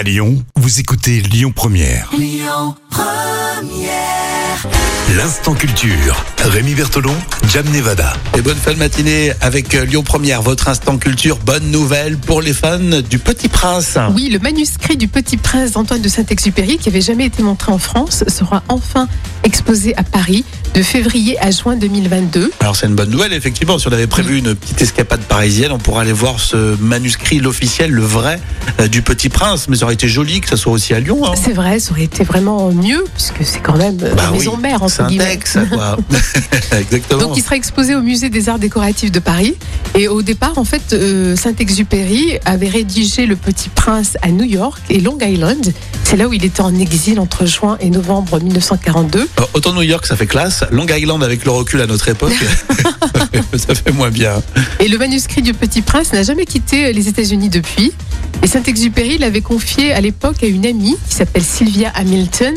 À Lyon, vous écoutez Lyon Première. L'instant culture. Rémi Bertolon, Jam Nevada. Et bonne fin de matinée avec euh, Lyon Première, votre instant culture. Bonne nouvelle pour les fans du Petit Prince. Oui, le manuscrit du Petit Prince d'Antoine de Saint-Exupéry, qui avait jamais été montré en France, sera enfin exposé à Paris de février à juin 2022. Alors c'est une bonne nouvelle, effectivement. Si on avait prévu une petite escapade parisienne, on pourrait aller voir ce manuscrit, l'officiel, le vrai, euh, du Petit Prince. Mais ça aurait été joli que ça soit aussi à Lyon. hein. C'est vrai, ça aurait été vraiment mieux, puisque c'est quand même euh, Bah la oui, maison mère, C'est entre un guillemets. texte, quoi. Exactement. Donc il sera exposé au musée des arts décoratifs de Paris. Et au départ, en fait, euh, Saint-Exupéry avait rédigé Le Petit Prince à New York et Long Island. C'est là où il était en exil entre juin et novembre 1942. Euh, Autant New York, ça fait classe. Long Island, avec le recul à notre époque, ça fait moins bien. Et le manuscrit du Petit Prince n'a jamais quitté les États-Unis depuis. Et Saint-Exupéry l'avait confié à l'époque à une amie qui s'appelle Sylvia Hamilton.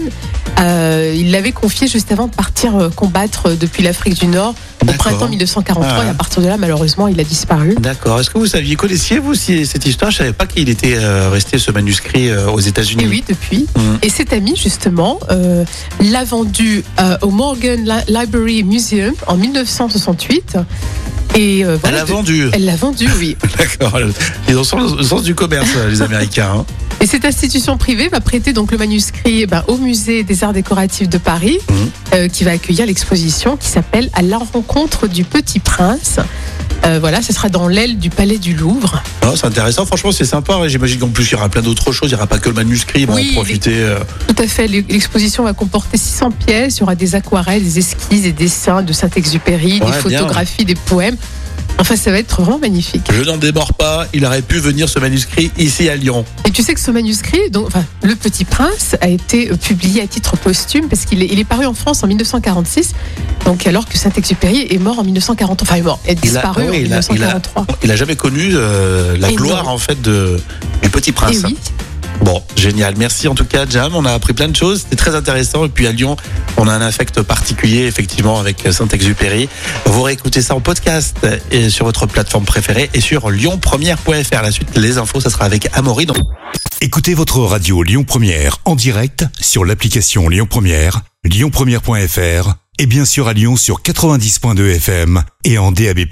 Euh, il l'avait confié juste avant de partir euh, combattre depuis l'Afrique du Nord au printemps 1943. Ah. Et à partir de là, malheureusement, il a disparu. D'accord. Est-ce que vous saviez, connaissiez vous cette histoire? Je savais pas qu'il était euh, resté ce manuscrit euh, aux États-Unis. Et oui, depuis. Mhm. Et cette amie, justement, euh, l'a vendu au Morgan Li- Library Museum en 1968. Et euh, Elle voilà, a de- vendu. Elle l'a vendu, oui. D'accord. Ils ont le sens du commerce, les Américains. hein. Et cette institution privée va prêter donc le manuscrit eh ben, au musée des arts décoratifs de Paris, Mhm. euh, qui va accueillir l'exposition qui s'appelle À la rencontre du Petit Prince. Euh, voilà, ce sera dans l'aile du Palais du Louvre. Non, c'est intéressant. Franchement, c'est sympa. J'imagine qu'en plus, il y aura plein d'autres choses. Il n'y aura pas que le manuscrit. Vont Oui, en profiter. euh, Tout à fait. L'exposition va comporter 600 pièces. Il y aura des aquarelles, des esquisses, des dessins de Saint-Exupéry, des bien. photographies, des poèmes. Enfin, ça va être vraiment magnifique. Je n'en démords pas. Il aurait pu venir ce manuscrit ici à Lyon. Et tu sais que ce manuscrit, donc, enfin, Le Petit Prince, a été euh, publié à titre posthume parce qu'il est, il est paru en France en 1946, donc alors que Saint-Exupéry est mort en 1940, enfin est mort, est Il a- disparu oui, en il a- il a- 1943. Il a jamais connu euh, la Et gloire non. en fait de du Petit Et Prince. Oui, Bon, génial. Merci en tout cas, Jam. On a appris plein de choses. C'était très intéressant. Et puis à Lyon, on a un affect particulier, effectivement, avec Saint-Exupéry. Vous réécoutez ça en podcast et sur votre plateforme préférée et sur lyonpremière.fr. La suite, les infos, ça sera avec Amaury. Donc, Écoutez votre radio Lyon Première en direct sur l'application Lyon Première, lyonpremière.fr et bien sûr à Lyon sur 90.2 FM et en DAB+.